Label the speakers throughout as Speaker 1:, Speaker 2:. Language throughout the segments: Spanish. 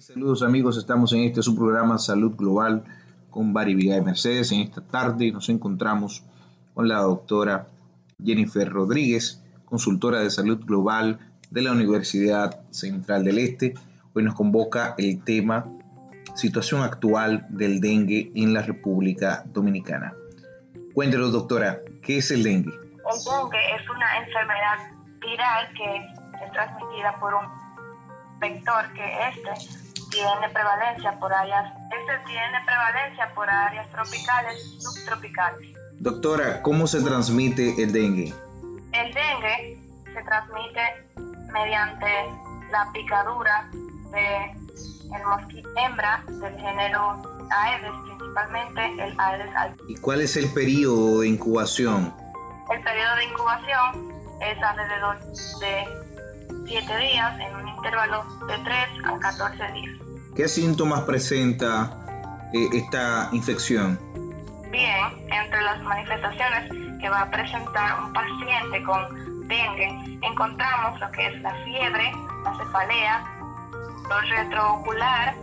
Speaker 1: Saludos amigos, estamos en este su programa Salud Global con Bari Vigay Mercedes. En esta tarde nos encontramos con la doctora Jennifer Rodríguez, consultora de salud global de la Universidad Central del Este. Hoy nos convoca el tema situación actual del dengue en la República Dominicana. Cuéntenos, doctora, ¿qué es el dengue?
Speaker 2: El dengue es una enfermedad viral que es transmitida por un vector que este tiene prevalencia por áreas, este tiene prevalencia por áreas tropicales y subtropicales.
Speaker 1: Doctora, ¿cómo se transmite el dengue?
Speaker 2: El dengue se transmite mediante la picadura de el mosquito hembra del género Aedes, principalmente el Aedes albicans.
Speaker 1: ¿Y cuál es el periodo de incubación?
Speaker 2: El periodo de incubación es alrededor de 7 días en un intervalo de 3 a 14 días.
Speaker 1: ¿Qué síntomas presenta eh, esta infección?
Speaker 2: Bien, entre las manifestaciones que va a presentar un paciente con dengue encontramos lo que es la fiebre, la cefalea, dolor retroocular,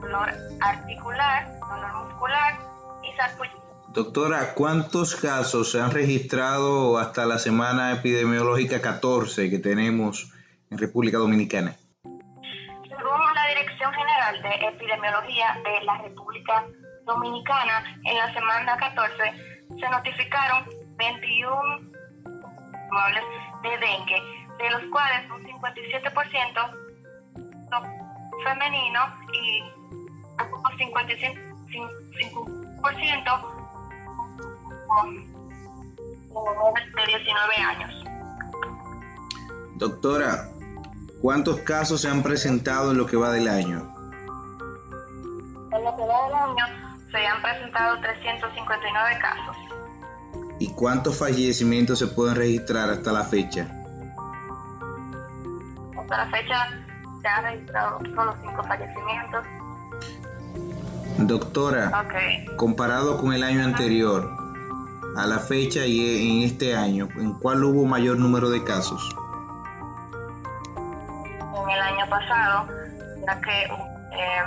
Speaker 2: dolor articular, dolor muscular y sarpullido.
Speaker 1: Doctora, ¿cuántos casos se han registrado hasta la semana epidemiológica 14 que tenemos en República Dominicana?
Speaker 2: Según la Dirección General de Epidemiología de la República Dominicana, en la semana 14 se notificaron 21 probables de dengue, de los cuales un 57% son femeninos y un 55% de 19 años.
Speaker 1: Doctora, ¿cuántos casos se han presentado en lo que va del año?
Speaker 2: En lo que va del año se han presentado 359 casos.
Speaker 1: ¿Y cuántos fallecimientos se pueden registrar hasta la fecha?
Speaker 2: Hasta la fecha se han registrado solo 5 fallecimientos.
Speaker 1: Doctora, comparado con el año anterior, a la fecha y en este año, ¿en cuál hubo mayor número de casos?
Speaker 2: En el año pasado, ya que eh,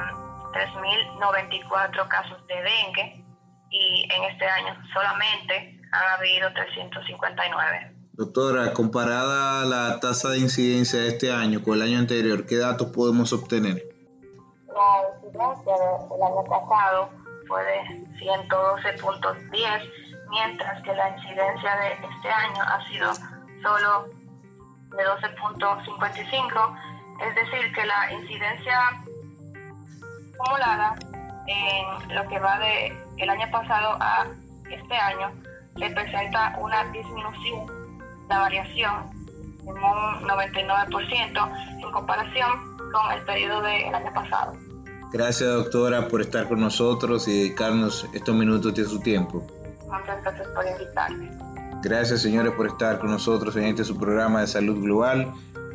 Speaker 2: 3.094 casos de dengue y en este año solamente han habido 359.
Speaker 1: Doctora, comparada la tasa de incidencia de este año con el año anterior, ¿qué datos podemos obtener?
Speaker 2: La incidencia de- del año pasado fue de 112.10, mientras que la incidencia de este año ha sido solo de 12.55, es decir, que la incidencia acumulada en lo que va de el año pasado a este año representa una disminución, la variación en un 99% en comparación con el periodo del año pasado.
Speaker 1: Gracias, doctora, por estar con nosotros y dedicarnos estos minutos de su tiempo.
Speaker 2: Gracias.
Speaker 1: Gracias, señores, por estar con nosotros en este su programa de salud global.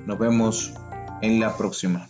Speaker 1: Nos vemos en la próxima.